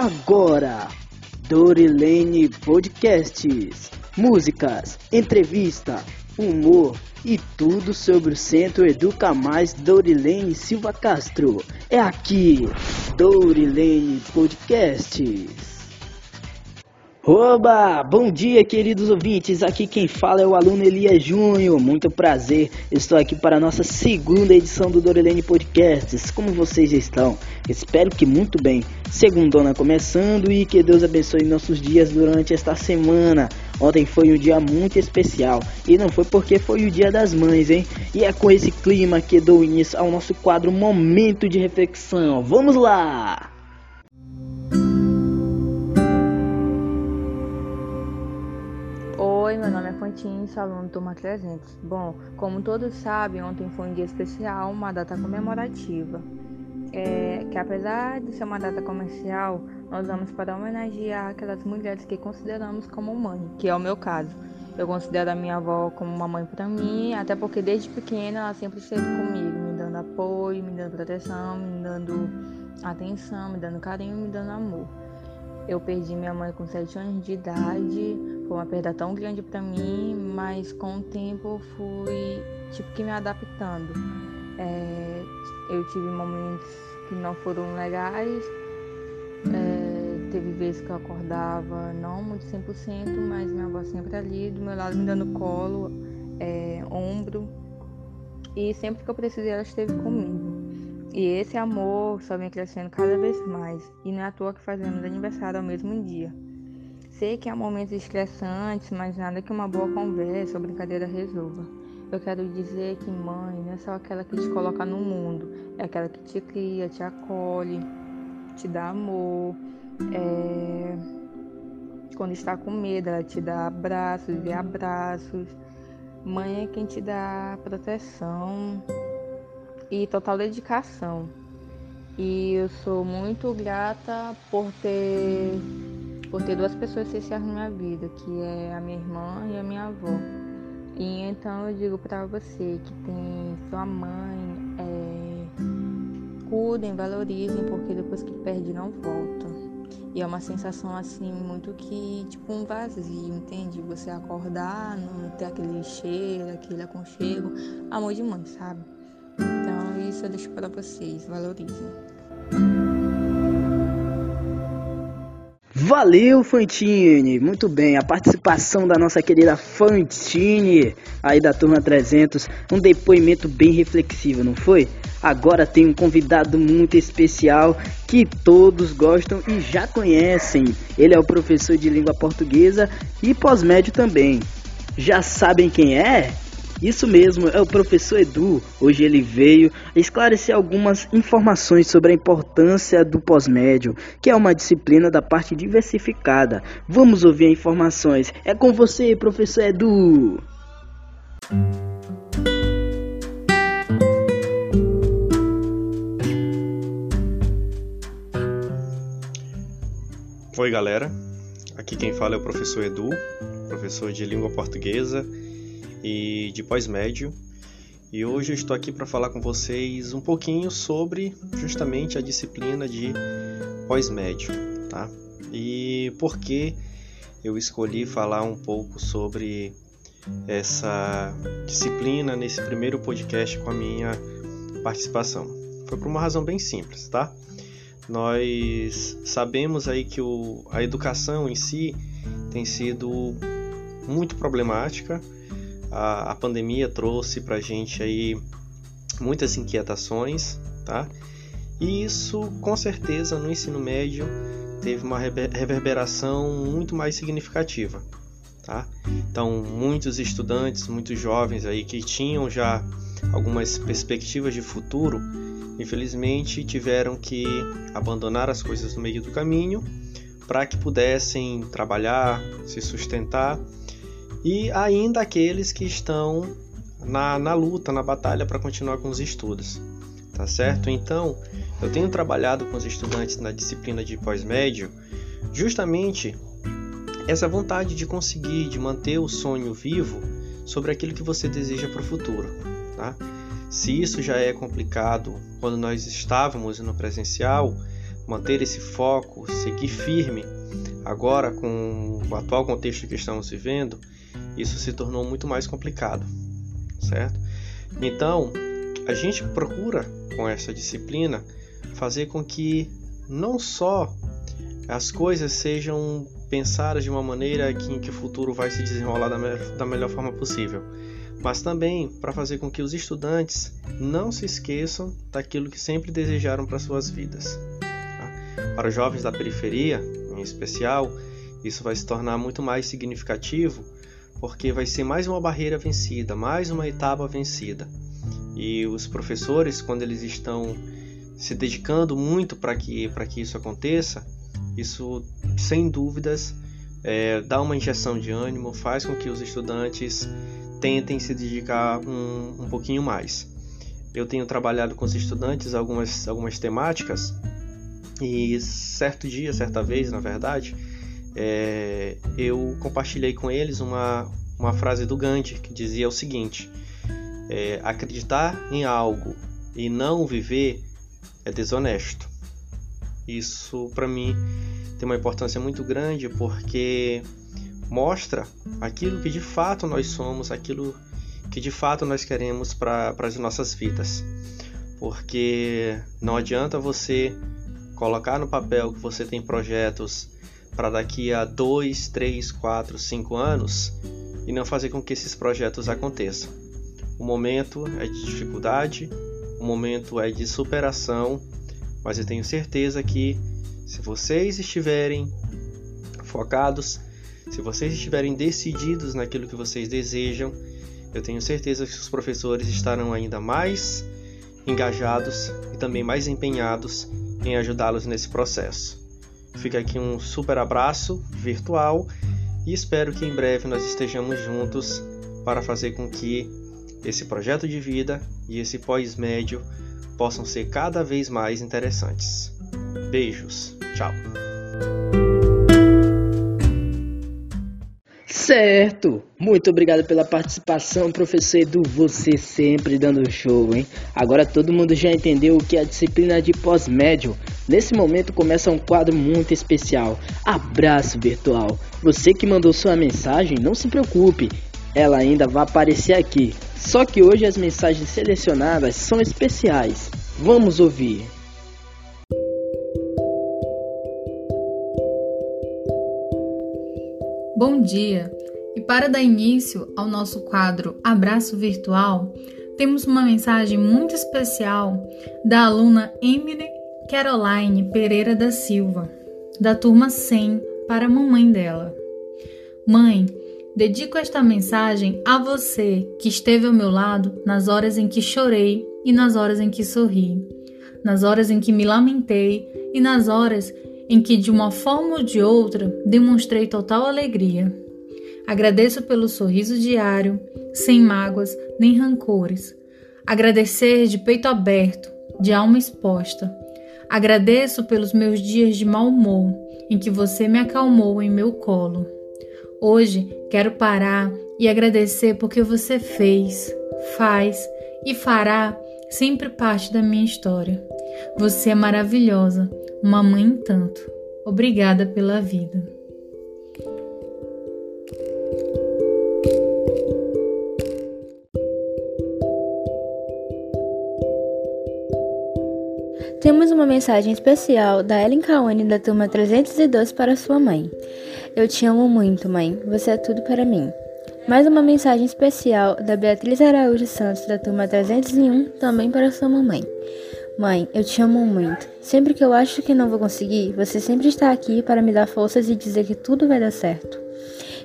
Agora, Dorilene Podcasts. Músicas, entrevista, humor e tudo sobre o Centro Educa Mais Dorilene Silva Castro. É aqui, Dorilene Podcasts. Oba! Bom dia, queridos ouvintes. Aqui quem fala é o aluno Elias Júnior. Muito prazer. Estou aqui para a nossa segunda edição do Dorelene Podcasts. Como vocês estão? Espero que muito bem. Segundona começando e que Deus abençoe nossos dias durante esta semana. Ontem foi um dia muito especial e não foi porque foi o Dia das Mães, hein? E é com esse clima que dou início ao nosso quadro Momento de Reflexão. Vamos lá! Aluno do Turma 300. Bom, como todos sabem, ontem foi um dia especial, uma data comemorativa. É, que apesar de ser uma data comercial, nós vamos para homenagear aquelas mulheres que consideramos como mãe, que é o meu caso. Eu considero a minha avó como uma mãe para mim, até porque desde pequena ela sempre esteve comigo, me dando apoio, me dando proteção, me dando atenção, me dando carinho, me dando amor. Eu perdi minha mãe com 7 anos de idade, foi uma perda tão grande para mim, mas com o tempo fui tipo que me adaptando. É, eu tive momentos que não foram legais, é, teve vezes que eu acordava não muito 100%, mas minha avó sempre ali do meu lado me dando colo, é, ombro, e sempre que eu precisei ela esteve comigo. E esse amor só vem crescendo cada vez mais, e não é à toa que fazemos aniversário ao mesmo dia. Sei que há momentos estressantes, mas nada que uma boa conversa ou brincadeira resolva. Eu quero dizer que mãe não é só aquela que te coloca no mundo, é aquela que te cria, te acolhe, te dá amor. É... Quando está com medo, ela te dá abraços e abraços. Mãe é quem te dá proteção e total dedicação. E eu sou muito grata por ter por ter duas pessoas essenciais na minha vida, que é a minha irmã e a minha avó. E então eu digo para você que tem sua mãe, é, cuidem, valorizem, porque depois que perde não volta. E é uma sensação assim, muito que, tipo um vazio, entende? Você acordar, não ter aquele cheiro, aquele aconchego. Amor de mãe, sabe? Então isso eu deixo para vocês, valorizem. Valeu, Fantine! Muito bem, a participação da nossa querida Fantine, aí da turma 300, um depoimento bem reflexivo, não foi? Agora tem um convidado muito especial que todos gostam e já conhecem. Ele é o professor de língua portuguesa e pós-médio também. Já sabem quem é? Isso mesmo, é o professor Edu. Hoje ele veio esclarecer algumas informações sobre a importância do pós-médio, que é uma disciplina da parte diversificada. Vamos ouvir informações. É com você, professor Edu. Oi, galera. Aqui quem fala é o professor Edu, professor de língua portuguesa e de pós-médio. E hoje eu estou aqui para falar com vocês um pouquinho sobre justamente a disciplina de pós-médio, tá? E por que eu escolhi falar um pouco sobre essa disciplina nesse primeiro podcast com a minha participação. Foi por uma razão bem simples, tá? Nós sabemos aí que o, a educação em si tem sido muito problemática a, a pandemia trouxe para a gente aí muitas inquietações, tá? E isso, com certeza, no ensino médio teve uma reverberação muito mais significativa, tá? Então, muitos estudantes, muitos jovens aí que tinham já algumas perspectivas de futuro, infelizmente tiveram que abandonar as coisas no meio do caminho para que pudessem trabalhar, se sustentar e ainda aqueles que estão na, na luta, na batalha para continuar com os estudos, tá certo? Então, eu tenho trabalhado com os estudantes na disciplina de pós-médio justamente essa vontade de conseguir, de manter o sonho vivo sobre aquilo que você deseja para o futuro, tá? Se isso já é complicado quando nós estávamos no presencial, manter esse foco, seguir firme, agora com o atual contexto que estamos vivendo, isso se tornou muito mais complicado, certo? Então, a gente procura com essa disciplina fazer com que não só as coisas sejam pensadas de uma maneira que, em que o futuro vai se desenrolar da, me da melhor forma possível, mas também para fazer com que os estudantes não se esqueçam daquilo que sempre desejaram para suas vidas. Tá? Para os jovens da periferia, em especial, isso vai se tornar muito mais significativo porque vai ser mais uma barreira vencida, mais uma etapa vencida. E os professores, quando eles estão se dedicando muito para que, que isso aconteça, isso sem dúvidas é, dá uma injeção de ânimo, faz com que os estudantes tentem se dedicar um, um pouquinho mais. Eu tenho trabalhado com os estudantes algumas, algumas temáticas e certo dia, certa vez, na verdade, é, eu compartilhei com eles uma, uma frase do Gandhi que dizia o seguinte: é, acreditar em algo e não viver é desonesto. Isso para mim tem uma importância muito grande porque mostra aquilo que de fato nós somos, aquilo que de fato nós queremos para as nossas vidas. Porque não adianta você colocar no papel que você tem projetos para daqui a 2, 3, 4, 5 anos e não fazer com que esses projetos aconteçam. O momento é de dificuldade, o momento é de superação, mas eu tenho certeza que se vocês estiverem focados, se vocês estiverem decididos naquilo que vocês desejam, eu tenho certeza que os professores estarão ainda mais engajados e também mais empenhados em ajudá-los nesse processo. Fica aqui um super abraço virtual e espero que em breve nós estejamos juntos para fazer com que esse projeto de vida e esse pós-médio possam ser cada vez mais interessantes. Beijos, tchau! Certo! Muito obrigado pela participação, professor Edu. Você sempre dando show, hein? Agora todo mundo já entendeu o que é a disciplina de pós-médio. Nesse momento começa um quadro muito especial. Abraço virtual. Você que mandou sua mensagem, não se preocupe. Ela ainda vai aparecer aqui. Só que hoje as mensagens selecionadas são especiais. Vamos ouvir. Bom dia! E para dar início ao nosso quadro Abraço Virtual, temos uma mensagem muito especial da aluna Emily Caroline Pereira da Silva, da turma 100, para a mamãe dela. Mãe, dedico esta mensagem a você que esteve ao meu lado nas horas em que chorei e nas horas em que sorri, nas horas em que me lamentei e nas horas em que, de uma forma ou de outra, demonstrei total alegria. Agradeço pelo sorriso diário, sem mágoas nem rancores. Agradecer de peito aberto, de alma exposta. Agradeço pelos meus dias de mau humor, em que você me acalmou em meu colo. Hoje quero parar e agradecer porque você fez, faz e fará sempre parte da minha história. Você é maravilhosa uma mãe tanto. Obrigada pela vida. Temos uma mensagem especial da Ellen Kawane da turma 302 para sua mãe. Eu te amo muito, mãe. Você é tudo para mim. Mais uma mensagem especial da Beatriz Araújo Santos da turma 301 também para sua mamãe. Mãe, eu te amo muito. Sempre que eu acho que não vou conseguir, você sempre está aqui para me dar forças e dizer que tudo vai dar certo.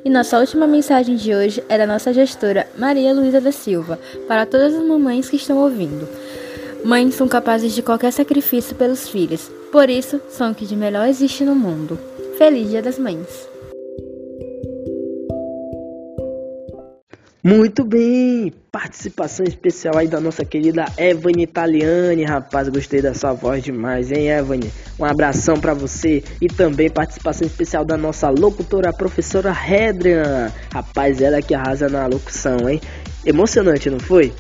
E nossa última mensagem de hoje é da nossa gestora Maria Luísa da Silva, para todas as mamães que estão ouvindo. Mães são capazes de qualquer sacrifício pelos filhos, por isso são o que de melhor existe no mundo. Feliz Dia das Mães! Muito bem, participação especial aí da nossa querida Evane Italiani, rapaz, gostei da sua voz demais, hein, Evane? Um abração para você e também participação especial da nossa locutora, a professora Redrian, rapaz, ela que arrasa na locução, hein? Emocionante, não foi?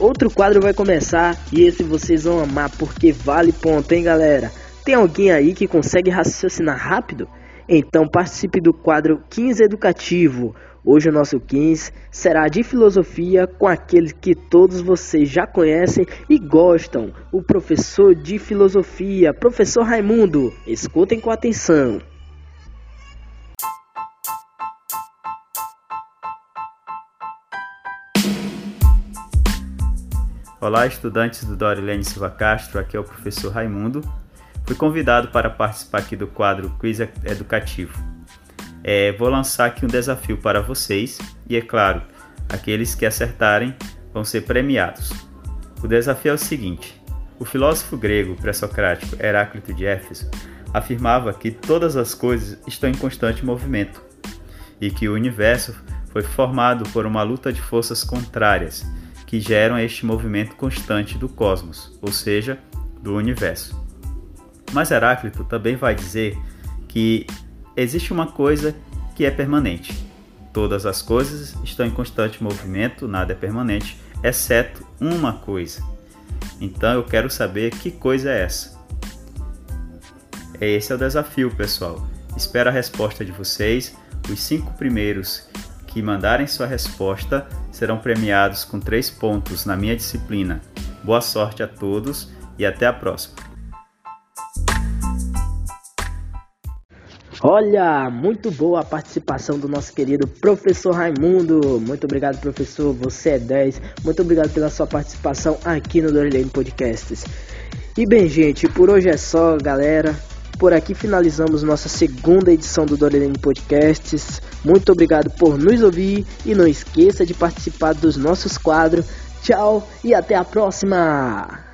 Outro quadro vai começar e esse vocês vão amar porque vale ponto, hein, galera? Tem alguém aí que consegue raciocinar rápido? Então participe do quadro 15 Educativo. Hoje o nosso 15 será de filosofia com aquele que todos vocês já conhecem e gostam, o professor de filosofia, professor Raimundo. Escutem com atenção. Olá, estudantes do Dorilene Silva Castro, aqui é o professor Raimundo. Fui convidado para participar aqui do quadro Quiz Educativo. É, vou lançar aqui um desafio para vocês e, é claro, aqueles que acertarem vão ser premiados. O desafio é o seguinte: o filósofo grego pré-socrático Heráclito de Éfeso afirmava que todas as coisas estão em constante movimento e que o universo foi formado por uma luta de forças contrárias que geram este movimento constante do cosmos, ou seja, do universo. Mas Heráclito também vai dizer que existe uma coisa que é permanente. Todas as coisas estão em constante movimento, nada é permanente, exceto uma coisa. Então eu quero saber que coisa é essa. Esse é o desafio, pessoal. Espero a resposta de vocês. Os cinco primeiros que mandarem sua resposta serão premiados com três pontos na minha disciplina. Boa sorte a todos e até a próxima. Olha, muito boa a participação do nosso querido professor Raimundo. Muito obrigado, professor. Você é 10. Muito obrigado pela sua participação aqui no Dorilene Podcasts. E bem, gente, por hoje é só, galera. Por aqui finalizamos nossa segunda edição do Dorilene Podcasts. Muito obrigado por nos ouvir e não esqueça de participar dos nossos quadros. Tchau e até a próxima!